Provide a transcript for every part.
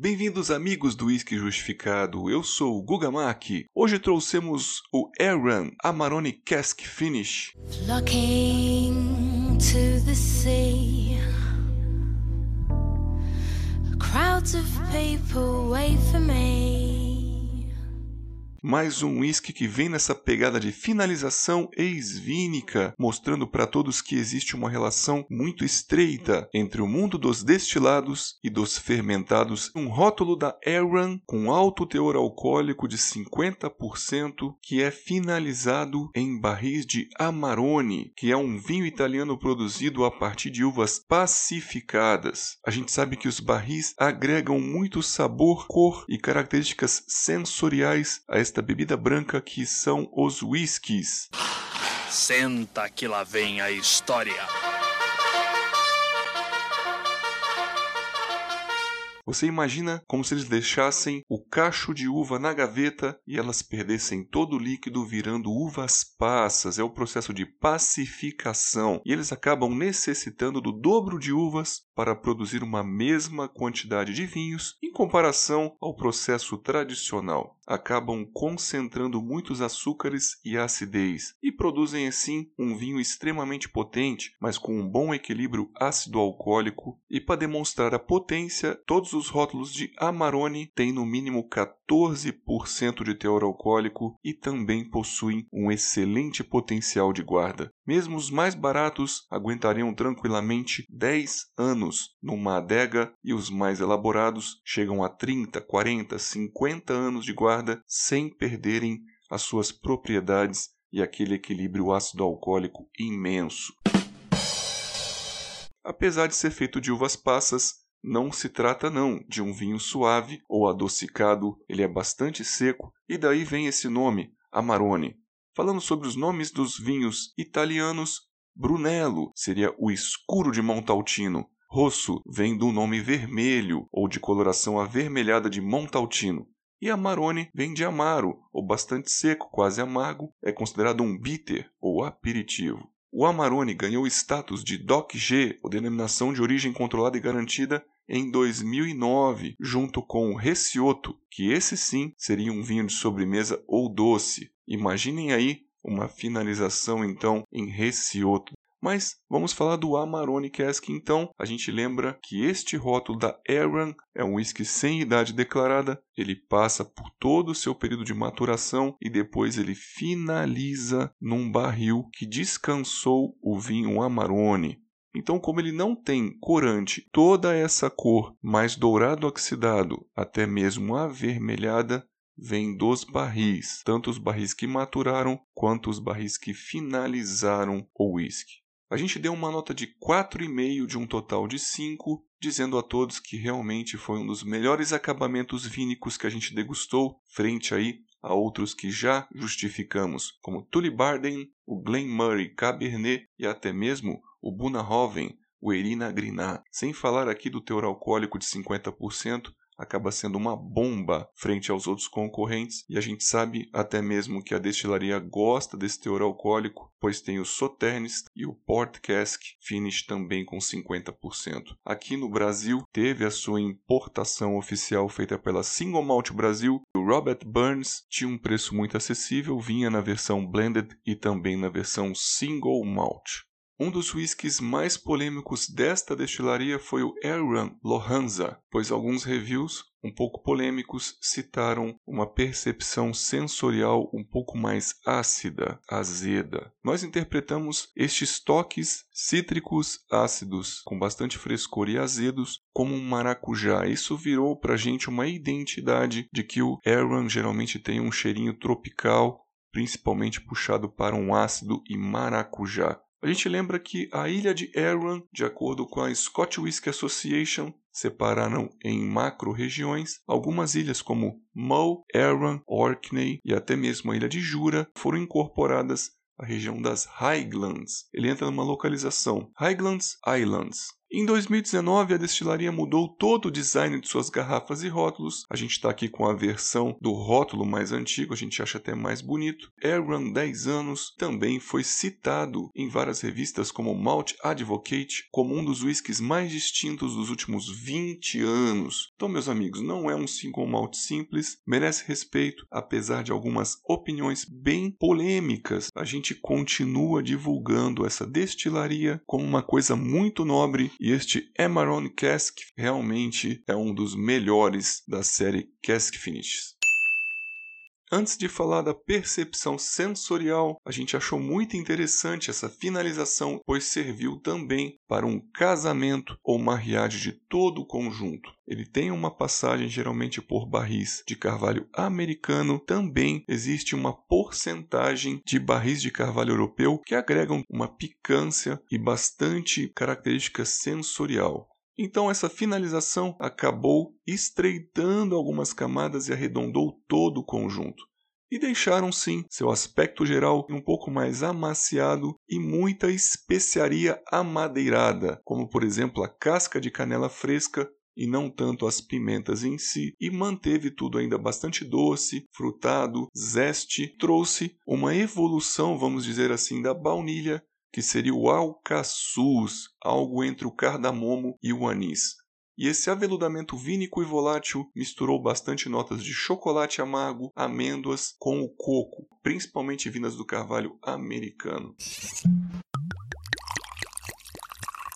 Bem-vindos, amigos do Whisky Justificado. Eu sou o Guga Maki. Hoje trouxemos o Aaron Amarone Cask Finish. To the sea. Crowds of people wait for me. Mais um whisky que vem nessa pegada de finalização ex-vínica, mostrando para todos que existe uma relação muito estreita entre o mundo dos destilados e dos fermentados. Um rótulo da Aaron com alto teor alcoólico de 50%, que é finalizado em barris de Amarone, que é um vinho italiano produzido a partir de uvas pacificadas. A gente sabe que os barris agregam muito sabor, cor e características sensoriais a esta bebida branca que são os whiskies. Senta que lá vem a história. Você imagina como se eles deixassem o cacho de uva na gaveta e elas perdessem todo o líquido virando uvas passas. É o processo de pacificação. E eles acabam necessitando do dobro de uvas para produzir uma mesma quantidade de vinhos em comparação ao processo tradicional. Acabam concentrando muitos açúcares e acidez e produzem assim um vinho extremamente potente, mas com um bom equilíbrio ácido-alcoólico. E para demonstrar a potência, todos os rótulos de Amarone têm no mínimo 14% de teor alcoólico e também possuem um excelente potencial de guarda. Mesmo os mais baratos aguentariam tranquilamente 10 anos numa adega e os mais elaborados chegam a 30, 40, 50 anos de guarda sem perderem as suas propriedades e aquele equilíbrio ácido alcoólico imenso. Apesar de ser feito de uvas passas, não se trata não de um vinho suave ou adocicado, ele é bastante seco e daí vem esse nome, Amarone. Falando sobre os nomes dos vinhos italianos, Brunello seria o escuro de Montaltino. Rosso vem do nome vermelho ou de coloração avermelhada de Montaltino. E Amarone vem de amaro, ou bastante seco, quase amargo, é considerado um bitter ou aperitivo. O Amarone ganhou status de DOC G, ou denominação de origem controlada e garantida, em 2009, junto com o Recioto, que esse sim seria um vinho de sobremesa ou doce. Imaginem aí uma finalização então em Recioto. Mas vamos falar do Amarone Cask então. A gente lembra que este rótulo da Aaron é um whisky sem idade declarada. Ele passa por todo o seu período de maturação e depois ele finaliza num barril que descansou o vinho Amarone. Então, como ele não tem corante, toda essa cor mais dourado oxidado, até mesmo avermelhada, vem dos barris, tanto os barris que maturaram quanto os barris que finalizaram o whisky. A gente deu uma nota de 4,5 de um total de 5, dizendo a todos que realmente foi um dos melhores acabamentos vínicos que a gente degustou, frente aí a outros que já justificamos, como Tulibarden, o Glen Murray Cabernet e até mesmo o Bunahoven, o Erina Griná. Sem falar aqui do teor alcoólico de 50%, acaba sendo uma bomba frente aos outros concorrentes, e a gente sabe até mesmo que a destilaria gosta desse teor alcoólico, pois tem o Sauternes e o Port Cask Finish também com 50%. Aqui no Brasil, teve a sua importação oficial feita pela Single Malt Brasil. O Robert Burns tinha um preço muito acessível, vinha na versão blended e também na versão single malt. Um dos whiskies mais polêmicos desta destilaria foi o Aaron Lohanza, pois alguns reviews um pouco polêmicos citaram uma percepção sensorial um pouco mais ácida, azeda. Nós interpretamos estes toques cítricos ácidos com bastante frescor e azedos como um maracujá. Isso virou para a gente uma identidade de que o Aaron geralmente tem um cheirinho tropical, principalmente puxado para um ácido e maracujá. A gente lembra que a ilha de Arran, de acordo com a Scotch Whisky Association, separaram em macro-regiões algumas ilhas como Mull, Arran, Orkney e até mesmo a ilha de Jura foram incorporadas à região das Highlands. Ele entra numa localização Highlands Islands. Em 2019, a destilaria mudou todo o design de suas garrafas e rótulos. A gente está aqui com a versão do rótulo mais antigo, a gente acha até mais bonito. Airrun 10 anos também foi citado em várias revistas como Malt Advocate como um dos whiskies mais distintos dos últimos 20 anos. Então, meus amigos, não é um single malt simples, merece respeito, apesar de algumas opiniões bem polêmicas. A gente continua divulgando essa destilaria como uma coisa muito nobre e este Emarone Cask realmente é um dos melhores da série Cask Finishes. Antes de falar da percepção sensorial, a gente achou muito interessante essa finalização, pois serviu também para um casamento ou mariage de todo o conjunto. Ele tem uma passagem geralmente por barris de carvalho americano, também existe uma porcentagem de barris de carvalho europeu que agregam uma picância e bastante característica sensorial. Então essa finalização acabou estreitando algumas camadas e arredondou todo o conjunto. E deixaram sim seu aspecto geral um pouco mais amaciado e muita especiaria amadeirada, como por exemplo a casca de canela fresca e não tanto as pimentas em si, e manteve tudo ainda bastante doce, frutado, zeste, trouxe uma evolução, vamos dizer assim, da baunilha que seria o alcaçuz, algo entre o cardamomo e o anis. E esse aveludamento vínico e volátil misturou bastante notas de chocolate amargo, amêndoas com o coco, principalmente vindas do carvalho americano.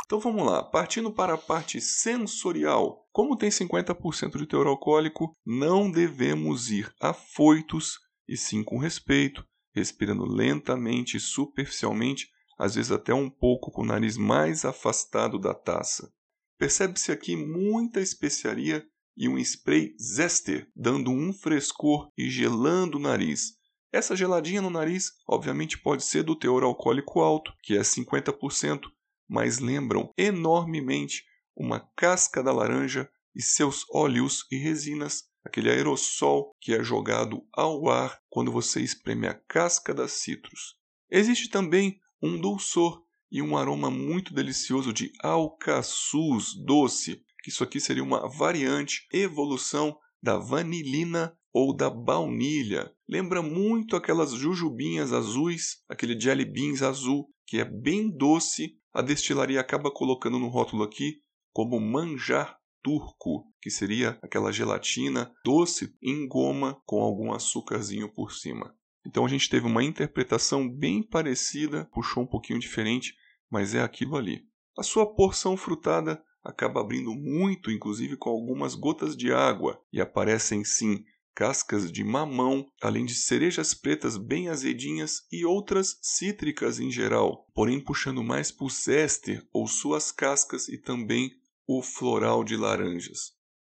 Então vamos lá, partindo para a parte sensorial. Como tem 50% de teor alcoólico, não devemos ir afoitos e sim com respeito, respirando lentamente e superficialmente às vezes até um pouco com o nariz mais afastado da taça. Percebe-se aqui muita especiaria e um spray zester, dando um frescor e gelando o nariz. Essa geladinha no nariz, obviamente, pode ser do teor alcoólico alto, que é 50%, mas lembram enormemente uma casca da laranja e seus óleos e resinas, aquele aerossol que é jogado ao ar quando você espreme a casca das citros. Existe também um dulçor e um aroma muito delicioso de alcaçuz doce, que isso aqui seria uma variante, evolução da vanilina ou da baunilha. Lembra muito aquelas jujubinhas azuis, aquele jelly beans azul, que é bem doce. A destilaria acaba colocando no rótulo aqui como manjar turco, que seria aquela gelatina doce em goma com algum açúcarzinho por cima. Então a gente teve uma interpretação bem parecida, puxou um pouquinho diferente, mas é aquilo ali. A sua porção frutada acaba abrindo muito, inclusive com algumas gotas de água, e aparecem sim cascas de mamão, além de cerejas pretas bem azedinhas e outras cítricas em geral, porém puxando mais para o zester ou suas cascas e também o floral de laranjas.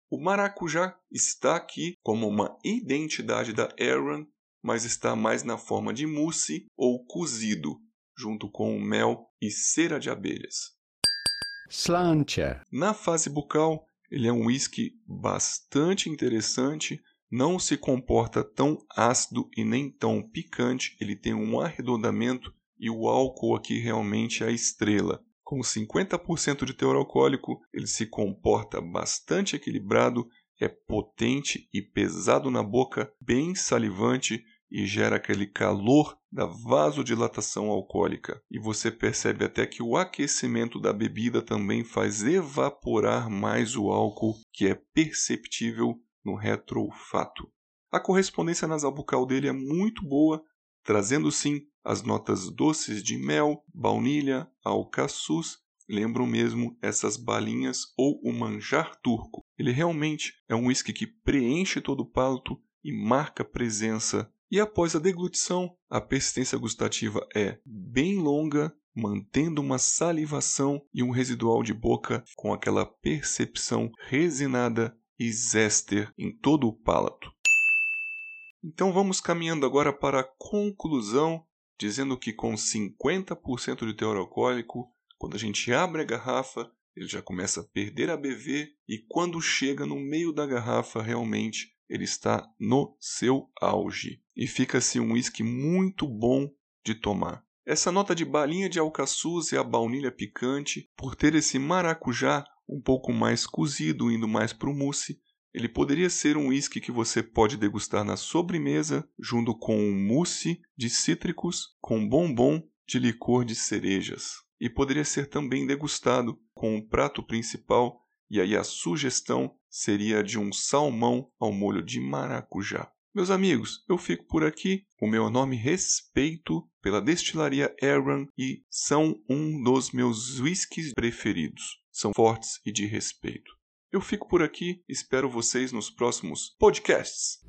O maracujá está aqui como uma identidade da Aaron mas está mais na forma de mousse ou cozido, junto com mel e cera de abelhas. Slantia. Na fase bucal, ele é um whisky bastante interessante, não se comporta tão ácido e nem tão picante, ele tem um arredondamento e o álcool aqui realmente é a estrela. Com 50% de teor alcoólico, ele se comporta bastante equilibrado é potente e pesado na boca, bem salivante e gera aquele calor da vasodilatação alcoólica. E você percebe até que o aquecimento da bebida também faz evaporar mais o álcool, que é perceptível no retroolfato. A correspondência nasal bucal dele é muito boa, trazendo sim as notas doces de mel, baunilha, alcaçuz lembram mesmo essas balinhas ou o manjar turco. Ele realmente é um whisky que preenche todo o palato e marca presença. E após a deglutição, a persistência gustativa é bem longa, mantendo uma salivação e um residual de boca com aquela percepção resinada e zester em todo o palato. Então vamos caminhando agora para a conclusão, dizendo que com 50% de teor alcoólico, quando a gente abre a garrafa, ele já começa a perder a BV e quando chega no meio da garrafa, realmente ele está no seu auge. E fica assim um whisky muito bom de tomar. Essa nota de balinha de alcaçuz e a baunilha picante, por ter esse maracujá um pouco mais cozido, indo mais para o mousse, ele poderia ser um whisky que você pode degustar na sobremesa, junto com um mousse de cítricos com bombom de licor de cerejas. E poderia ser também degustado com um prato principal, e aí a sugestão seria de um salmão ao molho de maracujá. Meus amigos, eu fico por aqui. O meu nome respeito pela destilaria Aaron e são um dos meus whiskies preferidos. São fortes e de respeito. Eu fico por aqui, espero vocês nos próximos podcasts.